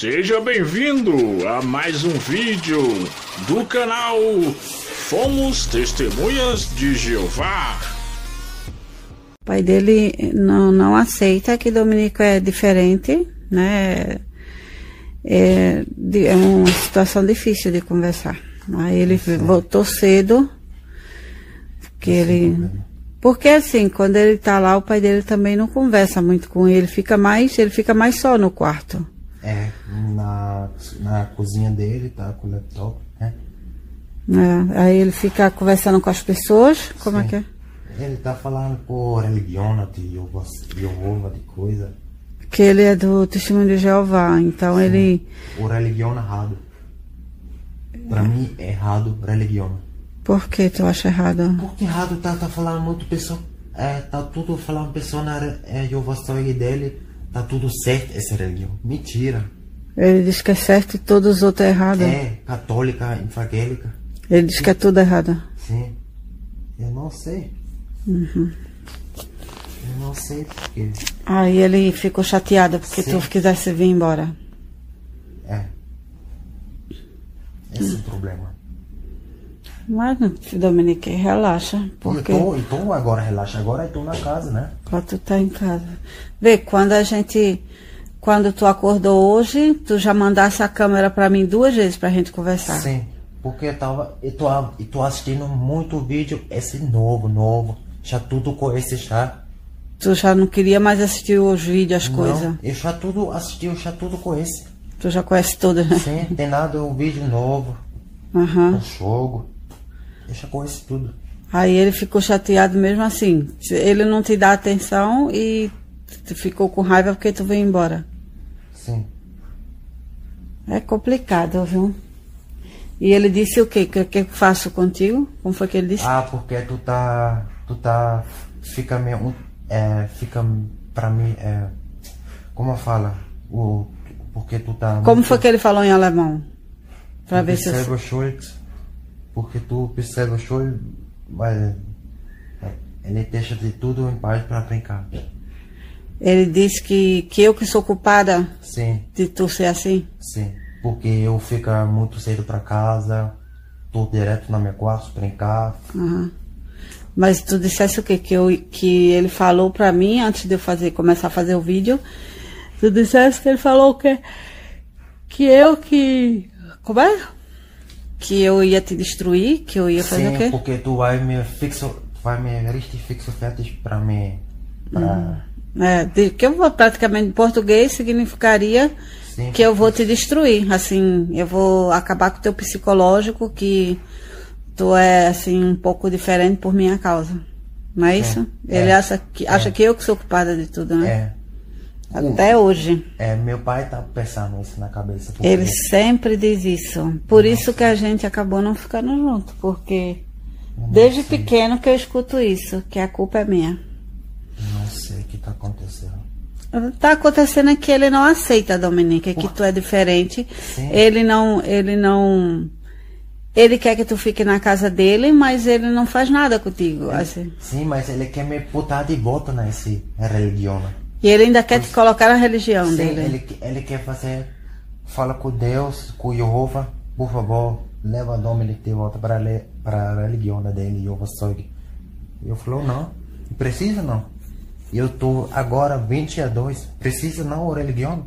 Seja bem-vindo a mais um vídeo do canal Fomos Testemunhas de Jeová. O pai dele não, não aceita que Dominico é diferente, né? É, é uma situação difícil de conversar. Aí ele voltou cedo, porque ele. Porque assim, quando ele tá lá, o pai dele também não conversa muito com ele, fica mais, ele fica mais só no quarto. É, na, na cozinha dele, tá com o laptop, né? É, aí ele fica conversando com as pessoas, como é Sim. que é? Ele tá falando por religião, de Jeová, de coisa. Que ele é do Testemunho de Jeová, então ele. O religião errado. Pra mim, é errado religião. Por que tu acha errado? Porque errado tá, tá falando muito pessoa. É, tá tudo falando pessoa na é, Jeová dele. Tá tudo certo essa religião. Mentira. Ele diz que é certo e todos os outros é errado. É católica, evangélica. Ele diz que é tudo errado. Sim. Eu não sei. Uhum. Eu não sei porque. Aí ele ficou chateado porque Sim. tu quisesse vir embora. É. Esse é o problema. Mas, Dominique, relaxa. Porque Eu tô, eu tô agora, relaxa. Agora eu tô na casa, né? quando tu tá em casa. Vê, quando a gente. Quando tu acordou hoje, tu já mandasse a câmera pra mim duas vezes pra gente conversar. Sim. Porque eu tava. Eu tô, eu tô assistindo muito vídeo, esse novo, novo. Já tudo com esse já. Tu já não queria mais assistir os vídeos, as Não, coisas. eu já tudo assisti, eu já tudo com esse. Tu já conhece todas, né? Sim, tem nada, um vídeo novo, Aham. um jogo. Eu já conheço tudo. Aí ele ficou chateado mesmo assim. Ele não te dá atenção e tu ficou com raiva porque tu veio embora. Sim. É complicado, viu? E ele disse o quê? Que que eu faço contigo? Como foi que ele disse? Ah, porque tu tá. Tu tá. Fica meio. É, fica pra mim. É, como eu falo? O, porque tu tá. Como foi que ele falou em alemão? Pra ver se eu... Porque tu percebe Schuld. Mas. Ele deixa de tudo em paz pra brincar. Ele disse que, que eu que sou culpada Sim, de tu ser assim. sim. Porque eu fico muito cedo pra casa. Tô direto na minha quarto brincar. Aham. Mas tu dissesse o quê? Que, eu, que ele falou pra mim, antes de eu fazer, começar a fazer o vídeo, tu dissesse que ele falou que, que eu que. Como é? Que eu ia te destruir, que eu ia fazer Sim, o quê? porque tu vai me fixo. Vai me richtig fixo fertig pra mim. Pra. É, de- que eu vou praticamente em português significaria Sim. que eu vou te destruir. Assim, eu vou acabar com o teu psicológico, que tu é assim um pouco diferente por minha causa. Não é isso? Ele É. acha que acha que eu que sou culpada de tudo, né? É. Até hoje. É, meu pai tá pensando isso na cabeça. Porque Ele sempre diz isso. Por isso que a gente acabou não ficando junto, porque desde pequeno que eu escuto isso, que a culpa é minha. Não sei o que tá acontecendo. Tá acontecendo é que ele não aceita, Dominique, que tu é diferente. Sim. Ele não, ele não, ele quer que tu fique na casa dele, mas ele não faz nada contigo, assim. Sim, mas ele quer me botar de volta nessa religião. E ele ainda quer te colocar na religião Sim, dele. ele, ele quer fazer. Fala com Deus, com Jeová, por favor, leva Dominic de volta para a religião dele, Jeová Soig. Eu falou, não, precisa não. Eu tô agora 22, precisa não a religião?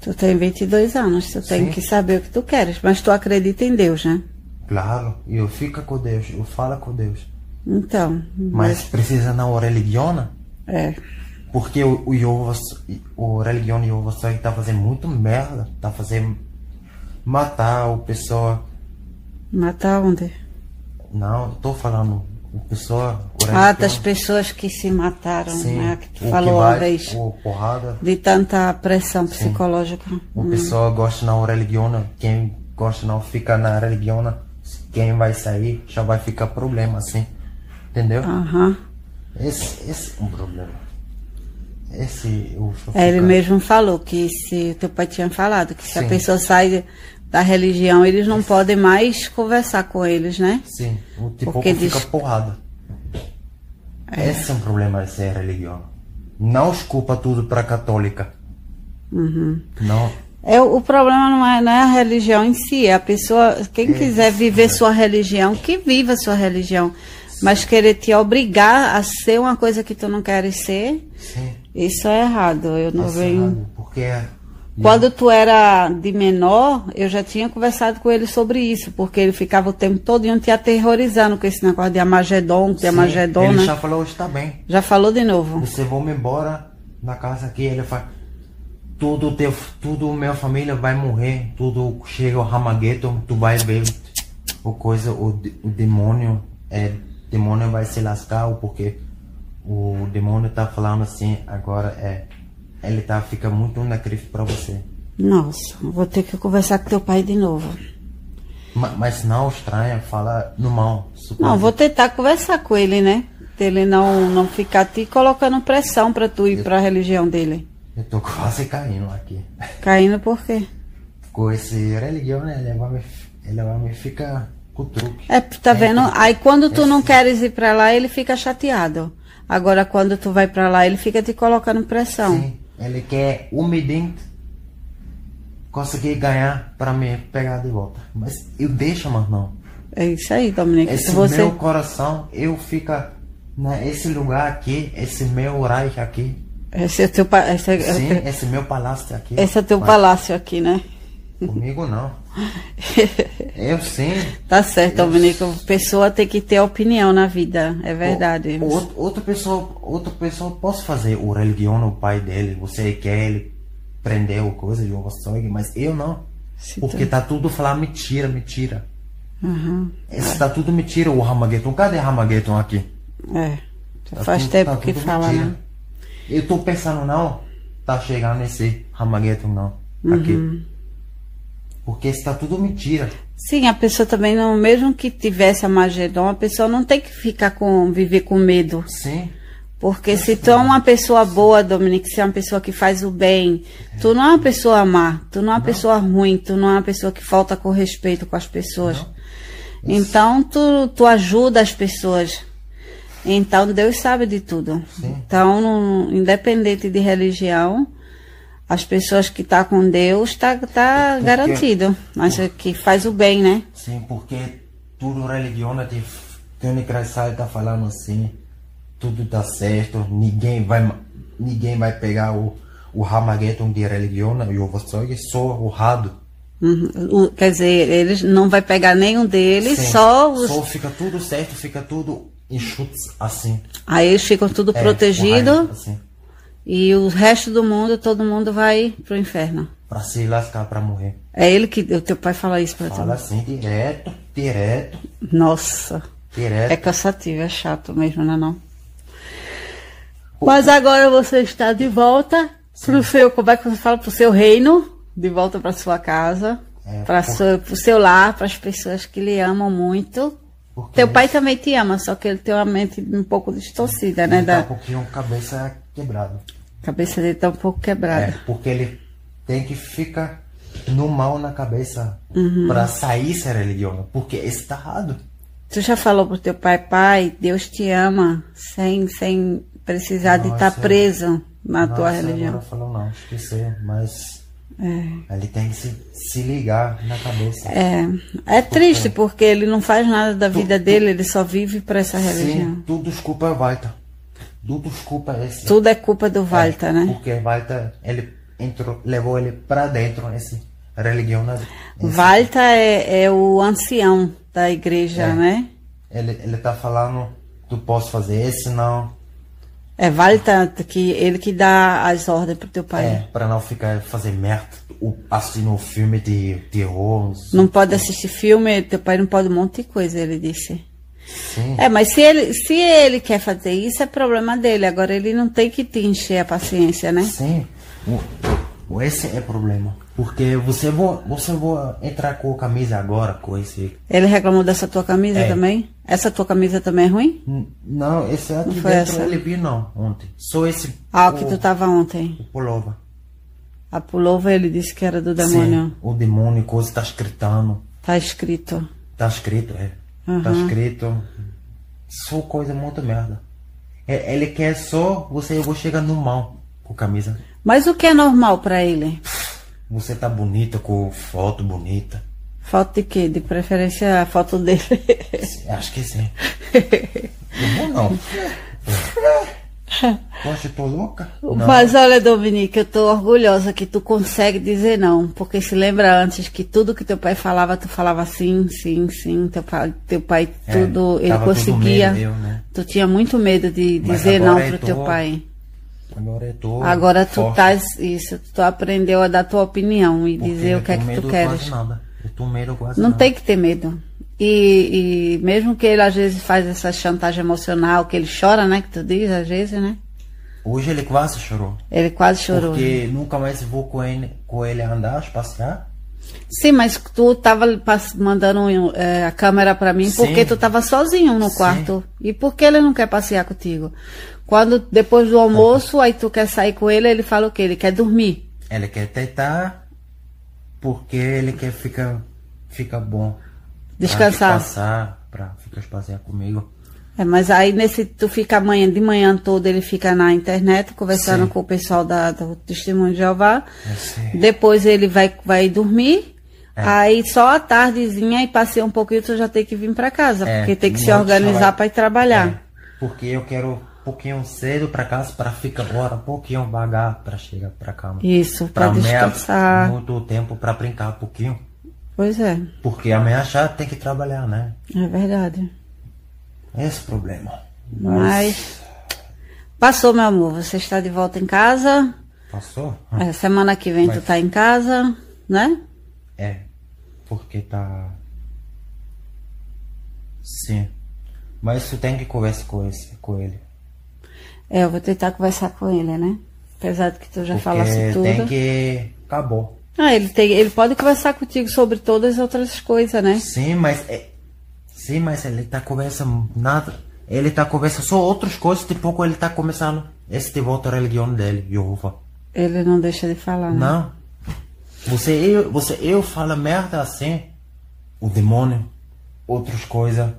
Tu tem 22 anos, tu tem Sim. que saber o que tu queres, mas tu acredita em Deus, né? Claro, eu fico com Deus, eu falo com Deus. Então, Mas precisa não a religião? é. Porque o, o Jeová, o Jeová Soig tá fazendo muito merda, tá fazendo matar o pessoa. Matar onde? Não, tô falando o pessoa. O Ah, das pessoas que se mataram, sim, né? Que tu falou vai, uma vez. O porrada. De tanta pressão psicológica. O pessoa gosta não religião, quem gosta não fica na religião, quem vai sair já vai ficar problema assim. Entendeu? Aham. Esse, esse é um problema. Esse É, ele mesmo falou que se o teu pai tinha falado que se a Sim. pessoa sai da religião, eles não podem mais conversar com eles, né? Sim, o tipo Porque fica diz- porrada. Esse é um problema de ser religião. Não esculpa tudo para católica. Uhum. Não. É, o problema não é, não é a religião em si, é a pessoa, quem É, quiser viver sua religião, que viva sua religião. Mas querer te obrigar a ser uma coisa que tu não queres ser, Sim. isso é errado. Eu não Esse venho. lado, Porque Quando tu era de menor, eu já tinha conversado com ele sobre isso, porque ele ficava o tempo todo te aterrorizando com esse negócio de Amagedon, de Amagedon, ele já falou, está bem. Já falou de novo. Você me embora na casa aqui, ele fala, tudo teu, tudo minha família vai morrer, tudo chega o Ramageddon, tu vai ver o coisa, o, o demônio, é, demônio vai se lascar, porque o demônio tá falando assim, agora é, ele tá, fica muito na crise pra você. Nossa, vou ter que conversar com teu pai de novo. Ma- Mas não estranha, fala no mão. Não, vou tentar conversar com ele, né? Ele não, não ficar te colocando pressão pra tu ir pra religião dele. Eu tô quase caindo aqui. Caindo por quê? Com esse religião, né, ele vai me, ele vai me ficar com truque. É, tá vendo? Aí quando tu não Esse- queres ir pra lá, ele fica chateado. Agora quando tu vai pra lá, ele fica te colocando pressão. Sim, ele quer umidente conseguir ganhar para me pegar de volta. Mas eu deixo, mas não. É isso aí, Dominique. Esse Se você... meu coração, eu fica nesse lugar aqui, esse meu Reich aqui. Esse é o teu, esse é, Sim, esse esse meu palácio aqui. esse é teu Mas palácio aqui, né? Comigo não. Eu sim. Tá certo, Dominique. A pessoa tem que ter opinião na vida. É verdade. O- o- outra pessoa, outra pessoa posso fazer o religião o pai dele. Você quer ele prender o coisa de sangue, mas eu não. Se Porque tá tudo falando mentira, mentira. Uhum. Esse tá tudo mentira, o Ramageddon. Cadê Ramageddon aqui? É. Tá faz tudo- tempo tá que fala, mentira. né? Eu tô pensando, não, tá chegando nesse Ramageddon, não. Uhum. Aqui. Porque está tudo mentira. Sim, a pessoa também não, mesmo que tivesse a Magedon, a pessoa não tem que ficar com, viver com medo. Sim. Porque se tu é uma pessoa boa, Dominique, se é uma pessoa que faz o bem, tu não é uma pessoa má, tu não é uma pessoa ruim, tu não é uma pessoa que falta com respeito com as pessoas. Então tu, tu ajuda as pessoas. Então Deus sabe de tudo. Sim. Então, não- independente de religião, as pessoas que estão com Deus tá, tá garantido. Mas é que faz o bem, né? Sim, porque tudo religião de Tony Krassai tá falando assim, tudo tá certo, ninguém vai ninguém vai pegar o o Ramageddon de religião, e o só o Rado. Uhum. Quer dizer, eles não vai pegar nenhum deles, Sim. só os. Só fica tudo certo, fica tudo enxutos assim. Aí eles ficam tudo É, protegido raio, assim, e o resto do mundo, todo mundo vai pro inferno. pra se lascar, pra morrer. É ele que. O teu pai fala isso pra Fala tu. assim, direto, direto, Nossa. direto. É cansativo, é chato mesmo, não é não? Mas agora você está de volta pro seu, como é que você fala, pro seu reino, de volta para sua casa, É, para por- seu, pro seu lar, para as pessoas que lhe amam muito. Porque Teu pai também te ama, só que ele tem uma mente um pouco distorcida, né? tá Da um pouquinho cabeça quebrada. cabeça dele tá um pouco quebrada. É, porque ele tem que ficar no mal na cabeça Uhum. pra sair ser religião, porque está errado. Tu já falou pro teu pai, pai, Deus te ama, sem, sem precisar de estar Nossa. preso na tua Nossa, religião. Agora falou não, esqueceu, mas É. ele tem que se, se ligar na cabeça. É, é triste porque ele não faz nada da vida dele, ele só vive para essa religião. Sim, tudo desculpa é Walter. Tudo é esse. Tudo é culpa do Walter, É, né? Porque Walter, ele entrou, levou ele pra dentro esse religião. Né? Esse- Walter é, é o ancião da igreja, É. né? Ele, ele tá falando, tu posso fazer esse não. É Walter que ele que dá as ordens pro teu pai. É, pra não ficar fazer merda, o- assistindo um filme de terror. Não pode assistir filme, teu pai não pode um monte de coisa, ele disse. Sim. É, mas se ele, se ele quer fazer isso, é problema dele. Agora ele não tem que te encher a paciência, né? Sim. Esse é o problema. Porque você vou, você vou entrar com a camisa agora com esse. Ele reclamou dessa tua camisa É. também? Essa tua camisa também é ruim? Não, esse aqui Não foi dentro essa? ele não, ontem. Só esse. Ah, o que tu tava ontem. O pullover. A pullover ele disse que era do demônio. Sim, o demônio, coisa tá escritando. Tá escrito. Tá escrito, é. Tá Aham. escrito. Só coisa muito merda. É, Ele quer só você eu vou chegar no mal com camisa. Mas o que é normal pra ele? Você tá bonita com foto bonita. Foto de quê? De preferência a foto dele. Acho que sim. Não vou não. Poxa, tô louca? Não. Mas olha, Dominique, eu tô orgulhosa que tu consegue dizer não. Porque se lembra antes que tudo que teu pai falava, tu falava sim, sim, sim. Teu pai, teu pai É, tudo, ele conseguia. né? Tu tinha muito medo de Mas dizer não pro tô- teu pai. Agora eu tô. Agora tu forte. estás isso, tu aprendeu a dar tua opinião e Porque dizer o que é que tu queres. Quase nada. Eu tô medo quase Não nada. tem que ter medo. E, e mesmo que ele às vezes faz essa chantagem emocional, que ele chora, né? Que tu diz às vezes, né? Hoje ele quase chorou. Ele quase chorou. né? Porque nunca mais vou com ele, com ele andar, passear. Sim, mas tu tava mandando eh, a câmera pra mim Sim. porque tu tava sozinho no Sim. quarto. E por que ele não quer passear contigo? Quando depois do almoço, aí tu quer sair com ele, ele fala o quê? Ele quer dormir. Ele quer tentar porque ele quer ficar, fica bom. Descansar. Descansar, pra ficar passear comigo. É, mas aí nesse tu fica amanhã de manhã todo, ele fica na internet conversando Sim. com o pessoal da, do Testemunho de Jeová. Sei. Depois ele vai, vai dormir. É. Aí só a tardezinha e passeia um pouquinho, tu já tem que vir pra casa, É, porque tem que se não organizar pra ir trabalhar. É, porque eu quero um pouquinho cedo pra casa para ficar agora um pouquinho vagar para chegar pra cama. Isso, amanhã, descansar. muito tempo pra brincar um pouquinho. Pois é, Porque amanhã já tem que trabalhar, né? é verdade. Esse é problema. Mas passou, meu amor. Você está de volta em casa. Passou? É, semana que vem tu Mas- tá em casa, né? É. Porque tá. Sim. Mas tu tem que conversar com, esse, com ele. É, eu vou tentar conversar com ele, né? Apesar de que tu já porque falasse tudo. tem que. Acabou. Ah, ele, tem, ele pode conversar contigo sobre todas as outras coisas, né? Sim, mas. É... Sim, mas ele tá conversando nada. Ele tá conversando só outras coisas, de pouco ele tá começando. Esse de volta à religião dele, Jeová. Ele não deixa de falar, né? Não. Você eu, você eu fala merda assim, o demônio, outras coisas.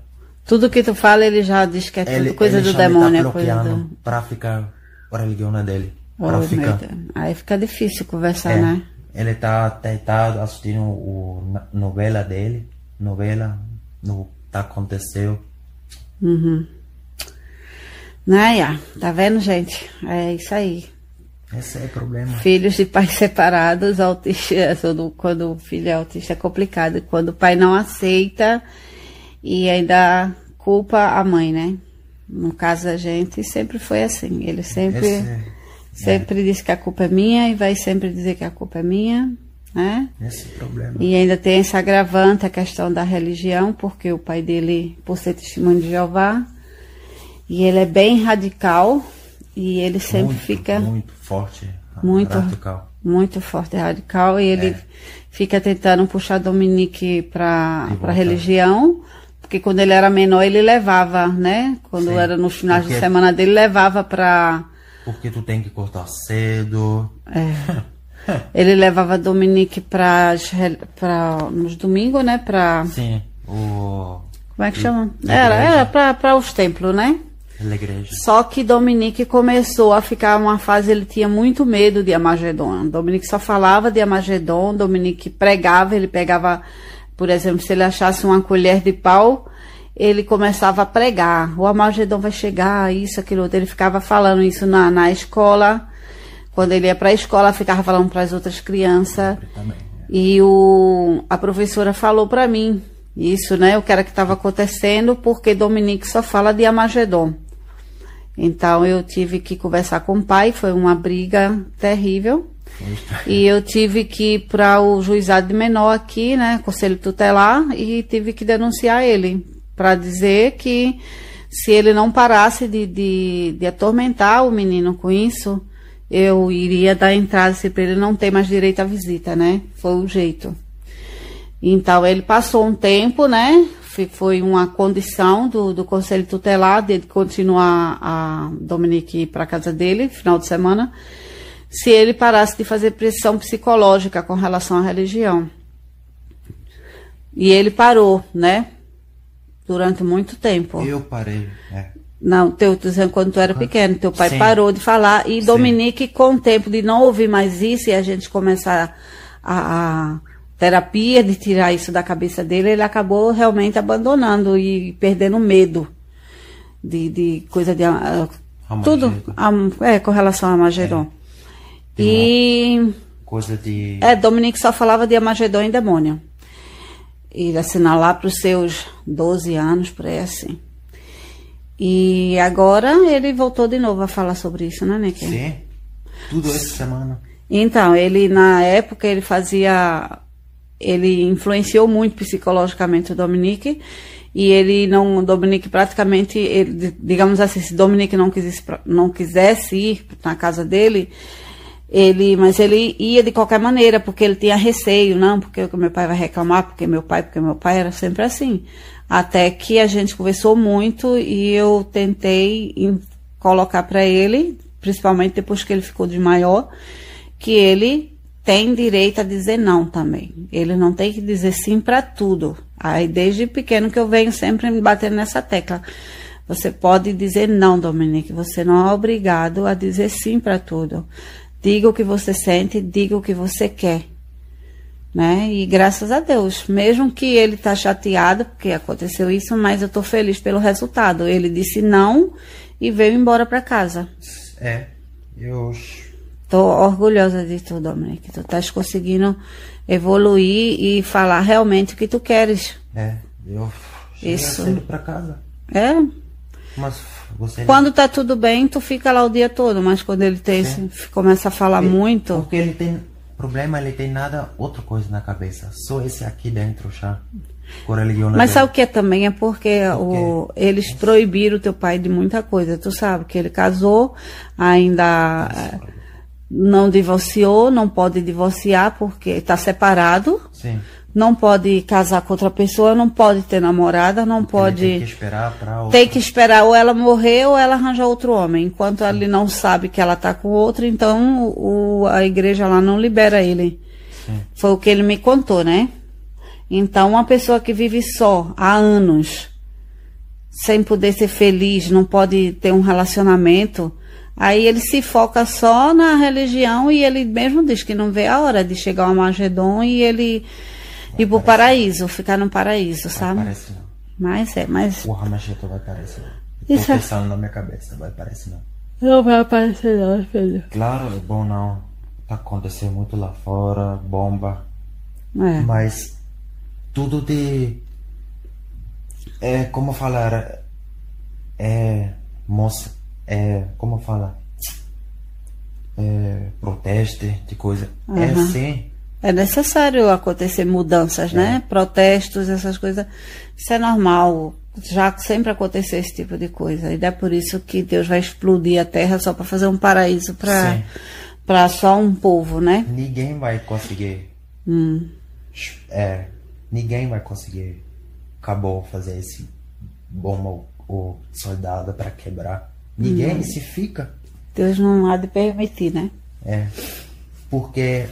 Tudo que tu fala, ele já diz que é tudo Ele, coisa ele do já me demônio, tá é coisa bloqueando do. pra ficar a religião dele. Oh, Pra ficar. Aí fica difícil conversar, É, né? Ele tá tentado assistindo o na- novela dele, novela, no tá aconteceu. Uhum. Iá? Tá vendo, gente? É isso aí. Esse é o problema. Filhos de pais separados, autista, quando, quando o filho é autista é complicado. Quando o pai não aceita e ainda culpa a mãe, né? No caso da gente, sempre foi assim. Ele sempre, Esse, sempre diz que a culpa é minha e vai sempre dizer que a culpa é minha, né? esse é problema. E ainda tem esse agravante, a questão da religião, porque o pai dele, por ser testemunho de Jeová, e ele é bem radical, e ele sempre muito, fica muito forte, Muito. radical. muito forte e radical, e ele É. fica tentando puxar Dominique para De a volta. religião, porque quando ele era menor ele levava, né? Quando Sim, era nos finais de porque- semana dele, levava para Porque tu tem que cortar cedo. ele levava Dominique para nos domingos, né? Para Sim, o como é que chama? Era, era para os templos, né? Só que Dominique começou a ficar uma fase, ele tinha muito medo de Amagedon. Dominique só falava de Amagedon, Dominique pregava, ele pegava, por exemplo, se ele achasse uma colher de pau, ele começava a pregar. O Amagedon vai chegar, isso, aquilo outro. Ele ficava falando isso na, na escola. Quando ele ia para a escola, ficava falando para as outras crianças. Também. E o, a professora falou para mim isso, né? O que era que estava acontecendo, porque Dominique só fala de Amagedon. Então eu tive que conversar com o pai, foi uma briga terrível. E eu tive que ir para o juizado de menor aqui, né? Conselho tutelar, e tive que denunciar ele. Para dizer que se ele não parasse de, de, de atormentar o menino com isso, eu iria dar entrada para ele não ter mais direito à visita, né? Foi o jeito. Então ele passou um tempo, né? Foi uma condição do, do conselho tutelar de continuar a Dominique ir para casa dele, final de semana, se ele parasse de fazer pressão psicológica com relação à religião. E ele parou, né? Durante muito tempo. Eu parei. É. Não, teu, dizendo quando tu era pequeno, teu pai Sim. parou de falar e Sim. Dominique, com o tempo de não ouvir mais isso e a gente começar a, a terapia de tirar isso da cabeça dele, ele acabou realmente abandonando e perdendo medo de, de coisa de. Uh, tudo a, é, com relação a Magedon. É. E. Coisa de. É, Dominique só falava de Amagedon e demônio. E assim, lá para os seus 12 anos, por aí assim. E agora ele voltou de novo a falar sobre isso, né, Nick? Sim. Tudo essa semana. Então, ele na época ele fazia ele influenciou muito psicologicamente o Dominique e ele não, o Dominique praticamente, ele, digamos assim, se Dominique não quisesse, não quisesse ir na casa dele, ele, mas ele ia de qualquer maneira, porque ele tinha receio, não, porque meu pai vai reclamar, porque meu pai, porque meu pai era sempre assim. Até que a gente conversou muito e eu tentei colocar para ele, principalmente depois que ele ficou de maior, que ele tem direito a dizer não também. Ele não tem que dizer sim para tudo. Aí desde pequeno que eu venho sempre me batendo nessa tecla. Você pode dizer não, Dominique. Você não é obrigado a dizer sim para tudo. Diga o que você sente, diga o que você quer. Né? E graças a Deus, mesmo que ele tá chateado porque aconteceu isso, mas eu tô feliz pelo resultado. Ele disse não e veio embora para casa. É, eu Tô orgulhosa de tu, Dominique. Tu estás conseguindo evoluir e falar realmente o que tu queres. É, eu cheguei Isso. cedo pra casa. É. Mas você... Quando tá tudo bem, tu fica lá o dia todo, mas quando ele tem esse, começa a falar ele, muito. Porque ele tem problema, ele tem nada, outra coisa na cabeça. Só esse aqui dentro já. Mas sabe o que é também? É porque o, eles proibiram o teu pai de muita coisa. Tu sabe que ele casou, ainda. Nossa, não divorciou, não pode divorciar porque está separado. Sim. Não pode casar com outra pessoa, não pode ter namorada, não pode. Tem que esperar para outra. Tem que esperar ou ela morrer ou ela arranjar outro homem. Enquanto Sim. ele não sabe que ela está com outro, então o, a igreja lá não libera ele. Sim. Foi o que ele me contou, né? Então, uma pessoa que vive só há anos, sem poder ser feliz, não pode ter um relacionamento Aí ele se foca só na religião e ele mesmo diz que não vê a hora de chegar ao Magedon e ele ir pro paraíso, ficar no paraíso, sabe? Parece não. Mas é, mas. O Ramacheta vai aparecer. Estou Isso é- pensando é... na minha cabeça, vai aparecer não. Não vai aparecer não, filho. Claro, é bom não. Tá acontecendo muito lá fora, bomba. É. Mas tudo de. É como falar. É. Moça é, como fala, é, protesto, de coisa. Uhum. É assim. É necessário acontecer mudanças, né? é. né? Protestos, essas coisas. Isso é normal. Já sempre aconteceu esse tipo de coisa. E é por isso que Deus vai explodir a terra só para fazer um paraíso para para só um povo, né? Ninguém vai conseguir. Hum. É, ninguém vai conseguir. Acabou fazer esse bomba ou soldado para quebrar. Ninguém hum. se fica. Deus não há de permitir, né? É. Porque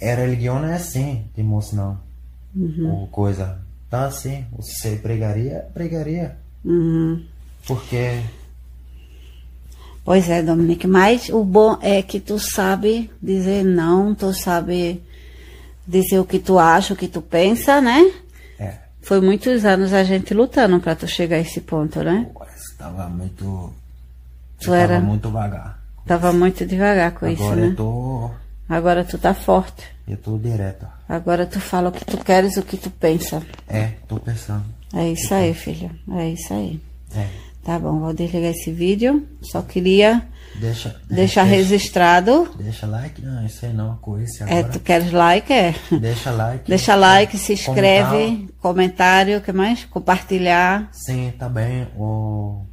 é, a religião não é assim, de moço não. Uhum. Ou coisa. Tá assim. Você pregaria, pregaria. Uhum. Porque. Pois é, Dominique, mas o bom é que tu sabe dizer não, tu sabe dizer o que tu acha, o que tu pensa, né? Foi muitos anos a gente lutando para tu chegar a esse ponto, né? Estava muito. Tu era muito devagar. Tava muito devagar com Agora isso, né? Agora eu tô. Agora tu tá forte. Eu tô direto. Agora tu fala o que tu queres, o que tu pensa. É, tô pensando. É isso aí, filho. É isso aí. É. Tá bom, vou desligar esse vídeo. Só queria Deixa, deixar deixa, registrado. Deixa like, não, isso aí não, coisa agora. É, tu queres like, é? Deixa like. Deixa like, se inscreve, comentário, o que mais? Compartilhar. Sim, tá bem. O...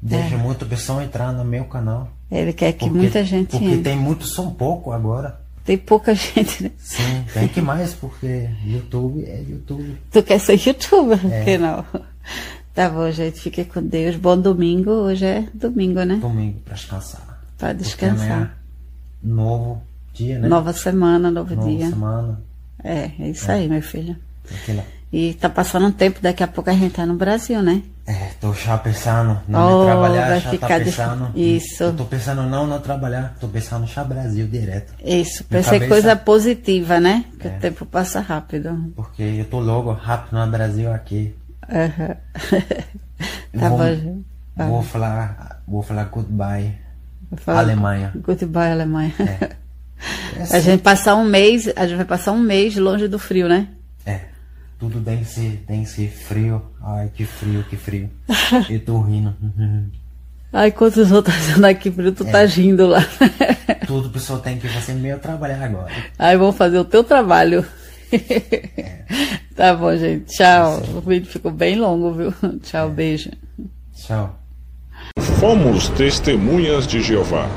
Deixa é. muita pessoa entrar no meu canal. Ele quer que porque, muita gente Porque entre. tem muito, são pouco agora. Tem pouca gente, né? Sim, tem que mais, porque YouTube é YouTube. Tu quer ser youtuber? É. Que não. Tá bom, gente. Fique com Deus. Bom domingo. Hoje é domingo, né? Domingo, para descansar. Para descansar. novo dia, né? Nova semana, novo Nova dia. semana. É, é isso é. aí, meu filho. Aquela... E tá passando um tempo, daqui a pouco a gente tá no Brasil, né? É, tô já pensando não Oh, me trabalhar, já tá de- pensando. Isso. Tô pensando não não trabalhar, tô pensando já Brasil direto. Isso, cabeça- coisa positiva, né? Que É. o tempo passa rápido. Porque eu tô logo rápido no Brasil aqui. Eu tá vou, bom, vou falar, vou falar goodbye. Alemanha. Goodbye, Alemanha. É. É, A gente passar um mês, a gente vai passar um mês longe do frio, né? É. Tudo tem que ser, tem que ser frio. Ai, que frio, que frio. Eu tô rindo. Ai, enquanto os outros estão aqui frio, tu É. tá rindo lá. Tudo pessoal tem que fazer meu trabalhar agora. Ai, vamos fazer o teu trabalho. É. tá bom, gente. Tchau. O vídeo ficou bem longo, viu? Tchau, beijo. Tchau. Fomos testemunhas de Jeová.